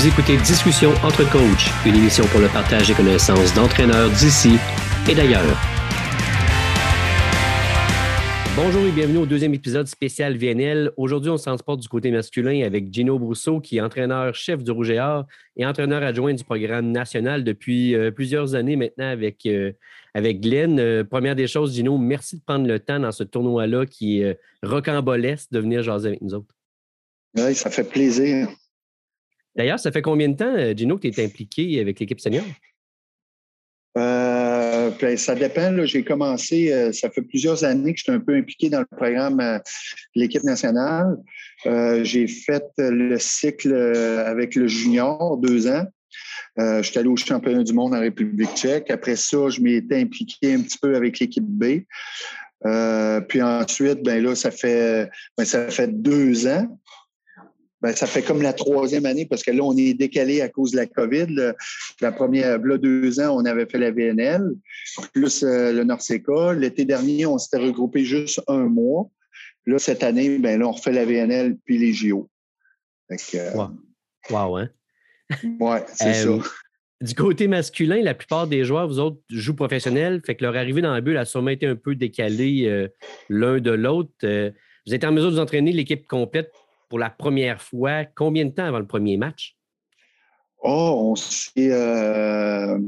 Vous écoutez Discussion entre coachs, une émission pour le partage des connaissances d'entraîneurs d'ici et d'ailleurs. Bonjour et bienvenue au deuxième épisode spécial VNL. Aujourd'hui, on se transporte du côté masculin avec Gino Brousseau, qui est entraîneur-chef du Rouge et Or et entraîneur adjoint du programme national depuis euh, plusieurs années maintenant avec, euh, avec Glenn. Euh, première des choses, Gino, merci de prendre le temps dans ce tournoi-là qui est de venir jaser avec nous autres. Oui, ça fait plaisir. D'ailleurs, ça fait combien de temps, Gino, que tu es impliqué avec l'équipe senior? Euh, ben, ça dépend. J'ai commencé, euh, ça fait plusieurs années que je suis un peu impliqué dans le programme euh, de l'équipe nationale. j'ai fait le cycle avec le junior deux ans. je suis allé au championnat du monde en République tchèque. Après ça, je m'étais impliqué un petit peu avec l'équipe B. puis ensuite, ben là, ça fait, ben, ça fait deux ans ben, ça fait comme la troisième année parce que là, on est décalé à cause de la COVID. la première, là, deux ans, on avait fait la VNL, plus euh, le Norseca. L'été dernier, on s'était regroupé juste un mois. Là, cette année, ben là, on refait la VNL puis les JO. Fait wow. hein? Ouais, c'est ça. Du côté masculin, la plupart des joueurs, vous autres, jouent professionnels, fait que leur arrivée dans la bulle a sûrement été un peu décalée euh, l'un de l'autre. Euh, vous êtes en mesure de vous entraîner l'équipe complète pour la première fois, combien de temps avant le premier match? Oh, on sait. Euh,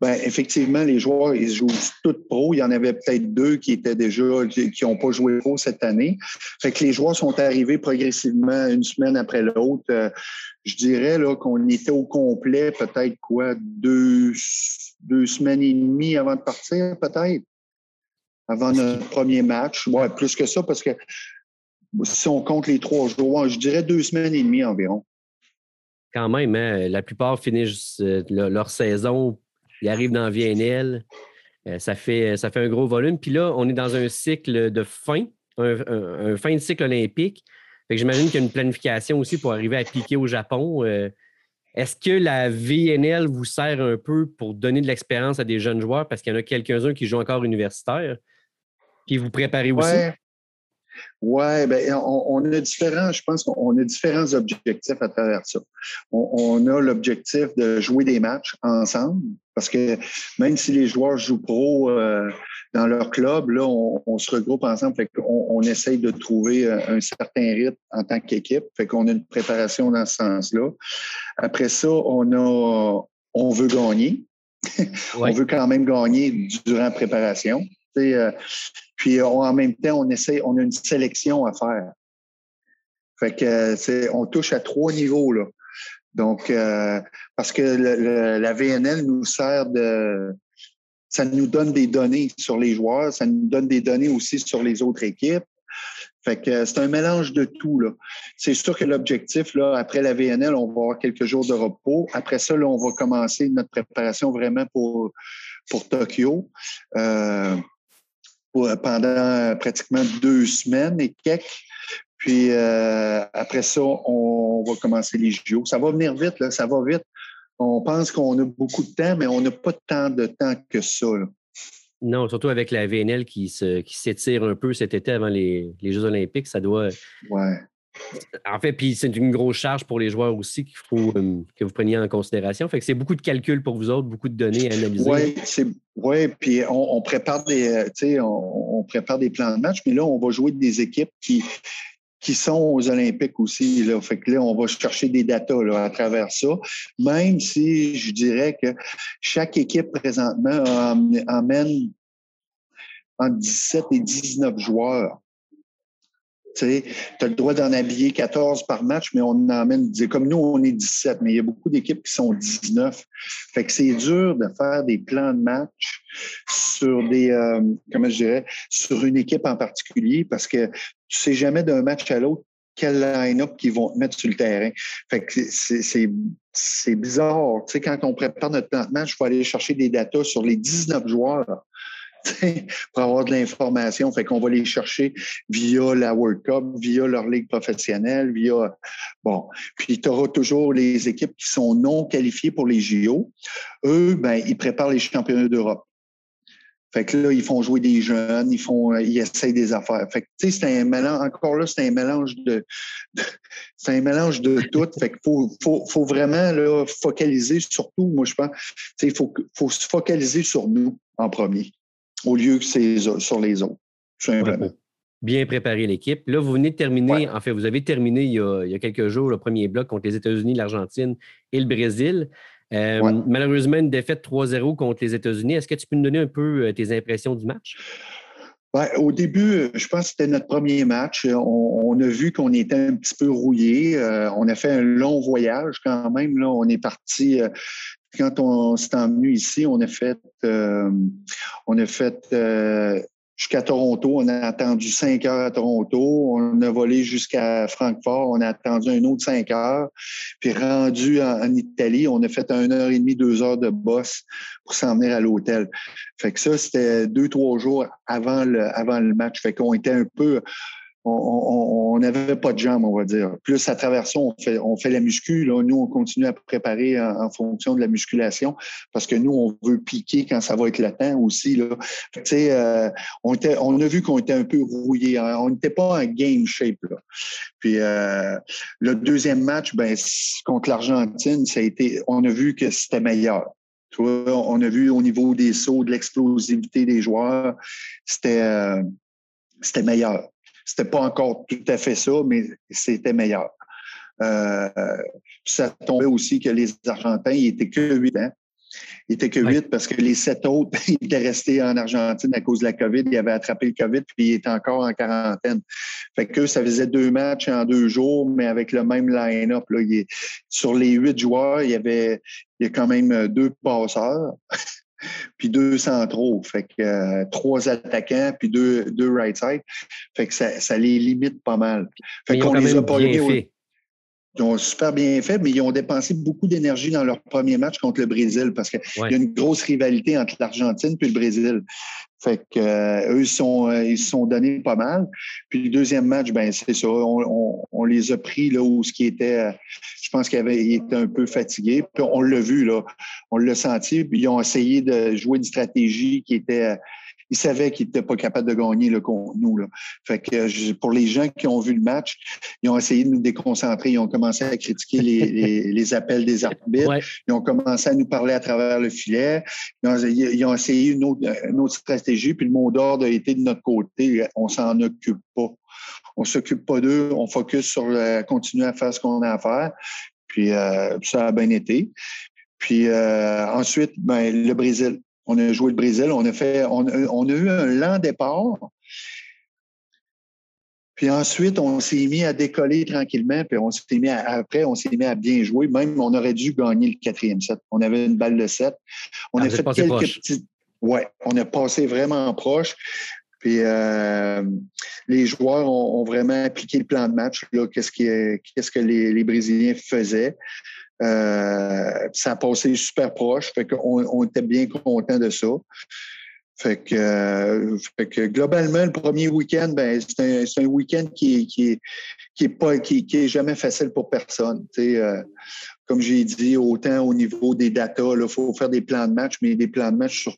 ben, effectivement, les joueurs, ils jouent tous pro. Il y en avait peut-être deux qui étaient déjà, qui n'ont pas joué pro cette année. Fait que les joueurs sont arrivés progressivement une semaine après l'autre. Euh, je dirais là qu'on était au complet, peut-être quoi, deux, deux semaines et demie avant de partir, peut-être, avant notre premier match. Ouais, plus que ça, parce que si on compte les trois jours, je dirais deux semaines et demie environ. Quand même, hein, la plupart finissent euh, leur saison, ils arrivent dans VNL, euh, ça, fait, ça fait un gros volume. Puis là, on est dans un cycle de fin, un, fin de cycle olympique. J'imagine qu'il y a une planification aussi pour arriver à piquer au Japon. Euh, est-ce que la VNL vous sert un peu pour donner de l'expérience à des jeunes joueurs? Parce qu'il y en a quelques-uns qui jouent encore universitaire? Puis vous préparez aussi? Oui, ben, on, a différents, je pense qu'on a différents objectifs à travers ça. On, a l'objectif de jouer des matchs ensemble, parce que même si les joueurs jouent pro euh, dans leur club, là, on, se regroupe ensemble, fait qu'on on essaye de trouver euh, un certain rythme en tant qu'équipe, fait qu'on a une préparation dans ce sens-là. Après ça, on a, on veut gagner. on veut quand même gagner durant la préparation. Euh, puis en même temps, on on a une sélection à faire. Fait que on touche à trois niveaux là. Donc, euh, parce que la VNL nous sert de, ça nous donne des données sur les joueurs, ça nous donne des données aussi sur les autres équipes. Fait que c'est un mélange de tout. Là. C'est sûr que l'objectif, là, après la VNL, on va avoir quelques jours de repos. Après ça, là, on va commencer notre préparation vraiment pour, pour Tokyo. Euh, euh, pendant pratiquement deux semaines et quelques. Puis euh, après ça, on va commencer les JO. Ça va venir vite, là, ça va vite. On pense qu'on a beaucoup de temps, mais on n'a pas tant de temps que ça. Non, surtout avec la VNL qui s'étire un peu cet été avant les, les Jeux olympiques, ça doit. Ouais. En fait, puis c'est une grosse charge pour les joueurs aussi qu'il faut euh, que vous preniez en considération. Fait c'est beaucoup de calculs pour vous autres, beaucoup de données à analyser. Oui, ouais, puis on, prépare des euh, on, prépare des plans de match, mais là, on va jouer des équipes qui, qui sont aux Olympiques aussi. Là. Là, on va chercher des datas là, à travers ça. Même si je dirais que chaque équipe présentement emmène entre 17 et 19 joueurs. Tu as le droit d'en habiller 14 par match, mais on emmène, comme nous, on est 17, mais il y a beaucoup d'équipes qui sont 19. Fait que c'est dur de faire des plans de match sur des, euh, comment je dirais, sur une équipe en particulier parce que tu sais jamais d'un match à l'autre quel line-up qu'ils vont mettre sur le terrain. Fait que c'est bizarre. Tu sais, quand on prépare notre plan de match, il faut aller chercher des datas sur les 19 joueurs pour avoir de l'information. Fait qu'on va les chercher via la World Cup, via leur ligue professionnelle, via. Bon. Puis tu auras toujours les équipes qui sont non qualifiées pour les JO. Eux, ben, ils préparent les championnats d'Europe. Fait que là, ils font jouer des jeunes, ils font, ils essayent des affaires. Fait que, tu sais, c'est un mélange, encore là, c'est un mélange de, c'est un mélange de tout. Fait faut, faut, vraiment, là, focaliser surtout, moi, je pense, tu sais, il faut, faut se focaliser sur nous en premier, au lieu que c'est sur les autres, simplement. Bien préparer l'équipe. Là, vous venez de terminer, en fait, vous avez terminé il y, a, il y a quelques jours le premier bloc contre les États-Unis, l'Argentine et le Brésil. Euh, malheureusement, une défaite 3-0 contre les États-Unis. Est-ce que tu peux nous donner un peu euh, tes impressions du match? Ben, au début, je pense que c'était notre premier match. On, a vu qu'on était un petit peu rouillé. Euh, on a fait un long voyage quand même. Là, on est parti. Quand on s'est emmené ici, on a fait, on a fait jusqu'à Toronto. On a attendu cinq heures à Toronto. On a volé jusqu'à Francfort. On a attendu un autre cinq heures. Puis rendu en, Italie, on a fait un heure et demie, deux heures de boss pour s'en venir à l'hôtel. Fait que ça, c'était deux, trois jours avant le, avant le match. Fait qu'on était un peu on n'avait pas de jambes, on va dire. Plus à travers ça, on fait, on fait la muscu. Là. Nous, on continue à préparer en, fonction de la musculation parce que nous, on veut piquer quand ça va être latent aussi. Là. Euh, on, était, on a vu qu'on était un peu rouillé. On n'était pas en game shape. Là. Puis euh, le deuxième match, ben, contre l'Argentine, ça a été, on a vu que c'était meilleur. Tu vois, on a vu au niveau des sauts, de l'explosivité des joueurs, c'était euh, c'était meilleur. C'était pas encore tout à fait ça, mais c'était meilleur. Euh, ça tombait aussi que les Argentins, ils étaient que huit ans. Ils étaient que huit parce que les sept autres, ils étaient restés en Argentine à cause de la COVID. Ils avaient attrapé le COVID, puis ils étaient encore en quarantaine. Fait que ça faisait deux matchs en deux jours, mais avec le même line-up. Sur les huit joueurs, il y avait il y a quand même deux passeurs. puis deux centraux. Fait que euh, trois attaquants, puis deux, deux right side. Fait que ça, ça les limite pas mal. Fait qu'on les a pas fait. Ils ont super bien fait, mais ils ont dépensé beaucoup d'énergie dans leur premier match contre le Brésil parce qu'il y a une grosse rivalité entre l'Argentine et le Brésil. Fait que euh, eux, sont, euh, ils se sont donnés pas mal. Puis le deuxième match, ben c'est ça. On, on, les a pris là où ce qui était, euh, je pense qu'ils étaient un peu fatigués. Puis on l'a vu là, on l'a senti. Puis ils ont essayé de jouer une stratégie qui était ils savaient qu'ils n'étaient pas capables de gagner le contre nous. Là. Fait que pour les gens qui ont vu le match, ils ont essayé de nous déconcentrer. Ils ont commencé à critiquer les, les, appels des arbitres. Ils ont commencé à nous parler à travers le filet. Ils ont, ils ont essayé une autre, une autre, stratégie. Puis le mot d'ordre a été de notre côté. On s'en occupe pas. On s'occupe pas d'eux. On focus sur continuer à faire ce qu'on a à faire. Puis euh, ça a bien été. Puis euh, ensuite, ben, le Brésil. On a joué le Brésil, on a fait, on, a eu un lent départ. Puis ensuite, on s'est mis à décoller tranquillement, puis on s'est mis après, on s'est mis à bien jouer. Même, on aurait dû gagner le quatrième set. On avait une balle de set. On ah, a fait quelques petits. Ouais, on a passé vraiment proche. Puis euh, les joueurs ont, vraiment appliqué le plan de match. Qu'est-ce, que les, les, Brésiliens faisaient. Euh, ça a passé super proche. Fait qu'on on était bien content de ça. Fait que, euh, fait que, globalement, le premier week-end, ben, c'est un, un week-end qui, qui, qui qui, qui, est jamais facile pour personne. Euh, comme j'ai dit, autant au niveau des datas, il faut faire des plans de match, mais des plans de match sur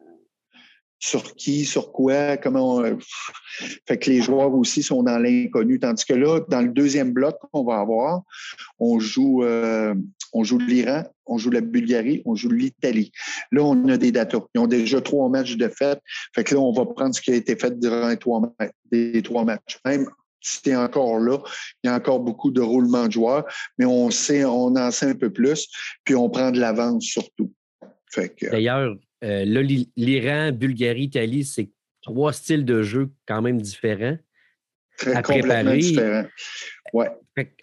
sur qui, sur quoi, comment. On... Fait que les joueurs aussi sont dans l'inconnu. Tandis que là, dans le deuxième bloc qu'on va avoir, on joue, euh, on joue l'Iran, on joue la Bulgarie, on joue l'Italie. Là, on a des datas. Ils ont déjà trois matchs de fête. Fait que là, on va prendre ce qui a été fait durant les trois, matchs. Même si c'est encore là, il y a encore beaucoup de roulements de joueurs, mais on sait, on en sait un peu plus, puis on prend de l'avance surtout. D'ailleurs, euh, là, l'Iran, Bulgarie, Italie, c'est trois styles de jeu quand même différents. Très à préparer. différents. Ouais.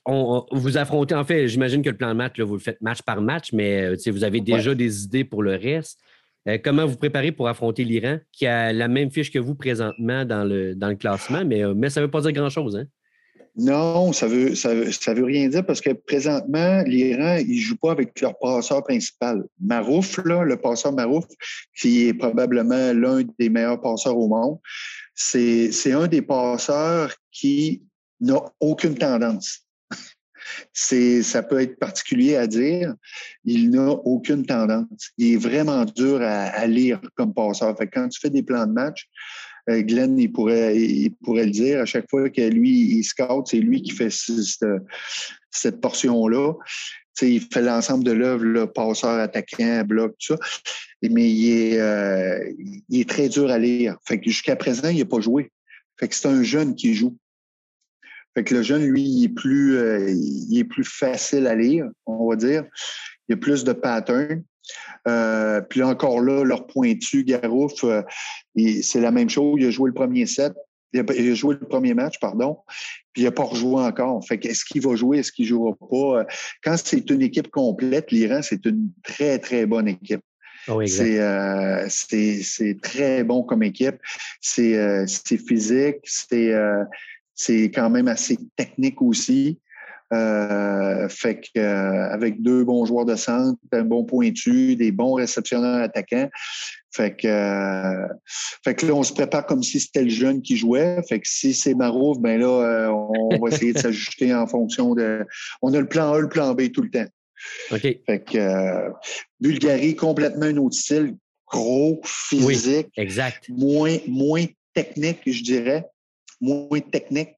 on, vous affrontez, en fait, j'imagine que le plan de match, là, vous le faites match par match, mais euh, vous avez déjà des idées pour le reste. Euh, comment vous préparez pour affronter l'Iran, qui a la même fiche que vous présentement dans le, dans le classement, mais, mais ça ne veut pas dire grand-chose, hein? Non, ça veut, ça veut, rien dire parce que présentement, l'Iran, ils ne jouent pas avec leur passeur principal. Marouf, le passeur Marouf, qui est probablement l'un des meilleurs passeurs au monde, c'est un des passeurs qui n'a aucune tendance. c'est, ça peut être particulier à dire. Il n'a aucune tendance. Il est vraiment dur à, lire comme passeur. Quand tu fais des plans de match, Glenn, il pourrait, il pourrait le dire. À chaque fois que lui, il scout, c'est lui qui fait cette, portion-là. il fait l'ensemble de l'œuvre, passeur, attaquant, bloc, tout ça. Mais il est, euh, il est très dur à lire. Jusqu'à présent, il n'a pas joué. Fait que c'est un jeune qui joue. Fait que le jeune, lui, il est plus, euh, il est plus facile à lire, on va dire. Il y a plus de patterns. Euh, puis encore là, leur pointu, Garouf, euh, c'est la même chose. Il a joué le premier set. Il a, joué le premier match, pardon, puis il n'a pas rejoué encore. Fait qu'est-ce qu'il va jouer, est-ce qu'il ne jouera pas? Quand c'est une équipe complète, l'Iran, c'est une très, très bonne équipe. Oh, c'est très bon comme équipe. C'est physique, c'est c'est quand même assez technique aussi. Euh, fait que euh, avec deux bons joueurs de centre, un bon pointu, des bons réceptionneurs attaquants. Fait que, euh, fait que là, on se prépare comme si c'était le jeune qui jouait. Fait que si c'est Marouf, ben là, on va essayer de s'ajuster en fonction de. On a le plan A, le plan B tout le temps. OK. Fait que Bulgarie, complètement un autre style. Gros, physique. exact. Moins, moins technique, je dirais moins technique.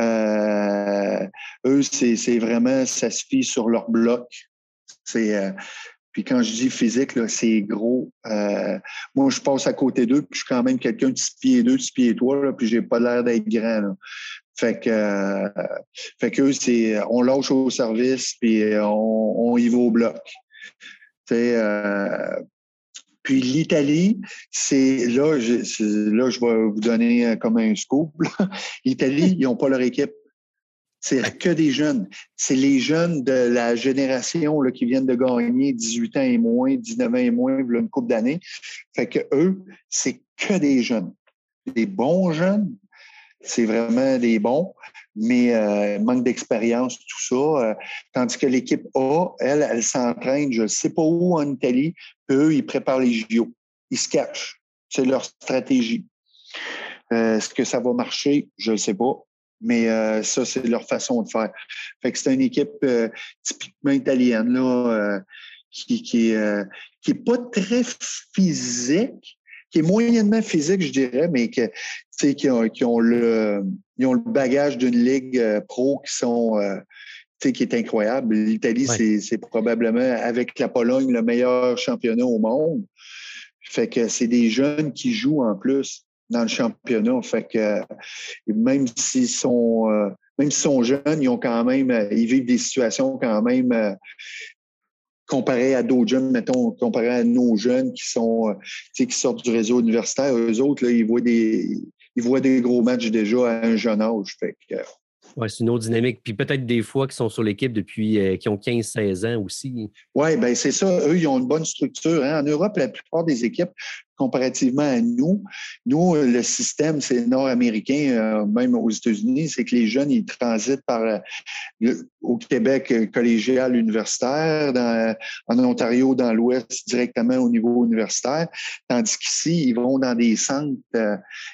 Euh, eux, c'est vraiment, ça se fie sur leur bloc. Euh, puis quand je dis physique, c'est gros. Euh, moi, je passe à côté d'eux, puis je suis quand même quelqu'un de 6 pieds 2, 6 pieds 3, là, puis j'ai pas l'air d'être grand. Fait que, fait que c'est, on lâche au service, puis on, y va au bloc. Euh, puis l'Italie, c'est là, je, là, je vais vous donner euh, comme un scoop. L'Italie, ils n'ont pas leur équipe. C'est que des jeunes. C'est les jeunes de la génération là, qui viennent de gagner 18 ans et moins, 19 ans et moins, une couple d'années. Fait que eux, c'est que des jeunes. Des bons jeunes, c'est vraiment des bons, mais euh, manque d'expérience, tout ça. Euh, tandis que l'équipe A, elle, elle s'entraîne, je ne sais pas où en Italie, eux, ils préparent les JO. Ils se cachent. C'est leur stratégie. Euh, est-ce que ça va marcher? Je ne sais pas. Mais euh, ça, c'est leur façon de faire. Fait que c'est une équipe euh, typiquement italienne, là, qui, qui, qui est pas très physique, qui est moyennement physique, je dirais, mais que, qui, ont, qui ont le, ils ont le bagage d'une ligue pro qui sont qui est incroyable. L'Italie, c'est probablement, avec la Pologne, le meilleur championnat au monde. Fait que c'est des jeunes qui jouent en plus dans le championnat. Fait que même s'ils sont euh, même s'ils sont jeunes, ils ont quand même ils vivent des situations quand même euh, comparé à d'autres jeunes, mettons, comparé à nos jeunes qui sont euh, qui sortent du réseau universitaire, eux autres, là, ils voient des ils voient des gros matchs déjà à un jeune âge. Fait que, oui, c'est une autre dynamique. Puis peut-être des fois qui sont sur l'équipe depuis euh, qui ont 15-16 ans aussi. Oui, bien c'est ça. Eux, ils ont une bonne structure. Hein. En Europe, la plupart des équipes comparativement à nous. Nous, le système, c'est nord-américain, euh, même aux États-Unis, c'est que les jeunes, ils transitent par euh, au Québec euh, collégial universitaire, en Ontario, dans l'Ouest, directement au niveau universitaire, tandis qu'ici, ils vont dans des centres,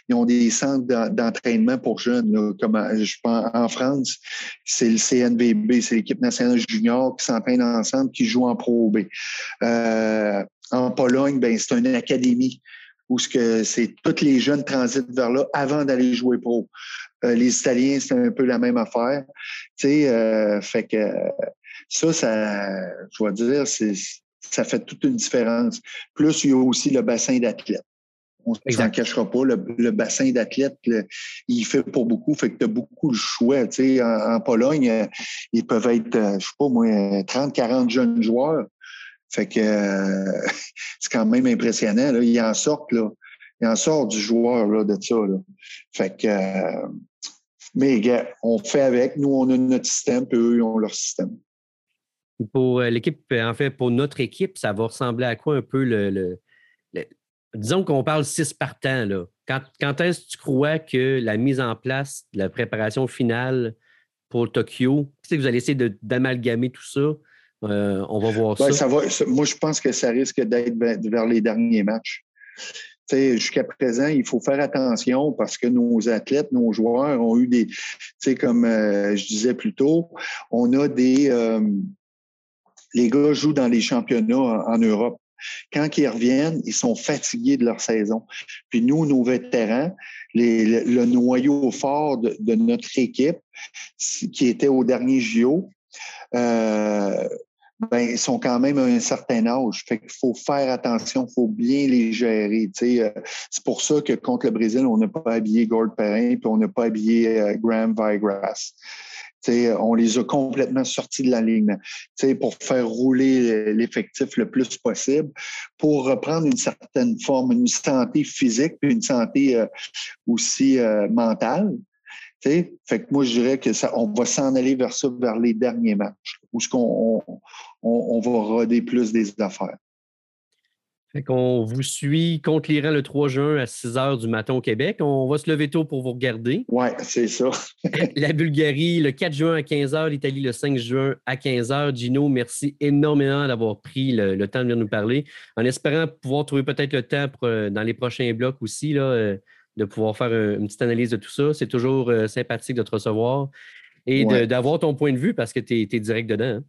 ils ont des centres d'entraînement pour jeunes, comme je pense en France, c'est le CNVB, c'est l'équipe nationale junior qui s'entraîne ensemble, qui joue en Pro B. En Pologne, ben, c'est une académie où ce que c'est tous les jeunes transitent vers là avant d'aller jouer pro. Euh, les Italiens, c'est un peu la même affaire. Tu sais, euh, fait que ça, ça, je dois dire, c'est, ça fait toute une différence. Plus, il y a aussi le bassin d'athlètes. On ne s'en cachera pas. Le, bassin d'athlètes, il fait pour beaucoup. Fait que tu as beaucoup de choix. Tu sais, en, en, Pologne, euh, ils peuvent être, je sais pas moi, 30, 40 jeunes joueurs. Fait que euh, c'est quand même impressionnant. Là. Ils en sortent, là. Ils en sortent du joueur là, de ça. Fait que euh, mais on fait avec. Nous, on a notre système, puis eux, ils ont leur système. Pour euh, l'équipe, en fait, pour notre équipe, ça va ressembler à quoi un peu le. disons qu'on parle six partants, là. Quand, quand est-ce que tu crois que la mise en place de la préparation finale pour Tokyo, tu sais que vous allez essayer d'amalgamer tout ça, euh, on va voir ça. moi, je pense que ça risque d'être vers les derniers matchs. jusqu'à présent, il faut faire attention parce que nos athlètes, nos joueurs ont eu des, comme euh, je disais plus tôt, on a des, euh, les gars jouent dans les championnats en, Europe. Quand ils reviennent, ils sont fatigués de leur saison. Puis nous, nos vétérans, le, noyau fort de, notre équipe, qui était au dernier JO, euh, ben, ils sont quand même à un certain âge. Fait qu'il faut faire attention, il faut bien les gérer. Euh, c'est pour ça que contre le Brésil, on n'a pas habillé Gord Perrin puis on n'a pas habillé euh, Graham Vigras. on les a complètement sortis de la ligne pour faire rouler l'effectif le plus possible, pour reprendre une certaine forme, une santé physique, puis une santé euh, aussi mentale. Fait que moi, je dirais que ça, on va s'en aller vers ça, vers les derniers matchs, où ce qu'on on, va roder plus des affaires. Fait qu'on vous suit contre l'Iran le 3 juin à 6 h du matin au Québec. On va se lever tôt pour vous regarder. Oui, c'est ça. la Bulgarie le 4 juin à 15 h, l'Italie le 5 juin à 15 h. Gino, merci énormément d'avoir pris le, temps de venir nous parler. En espérant pouvoir trouver peut-être le temps euh, dans les prochains blocs aussi, là, euh, de pouvoir faire une petite analyse de tout ça. C'est toujours euh, sympathique de te recevoir et d'avoir ton point de vue parce que tu es, direct dedans. Hein.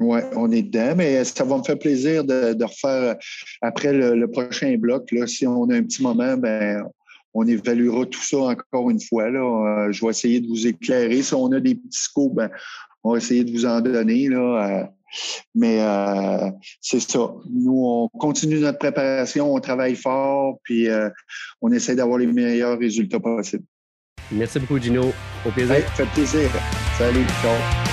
Oui, on est dedans, mais ça va me faire plaisir de, refaire après le, prochain bloc. Là, si on a un petit moment, ben, on évaluera tout ça encore une fois. Là. Euh, je vais essayer de vous éclairer. Si on a des petits scopes, ben, on va essayer de vous en donner. Là. Euh, mais euh, c'est ça. Nous, on continue notre préparation, on travaille fort, puis on essaie d'avoir les meilleurs résultats possibles. Merci beaucoup, Gino. Au plaisir. fait plaisir. Salut, ciao.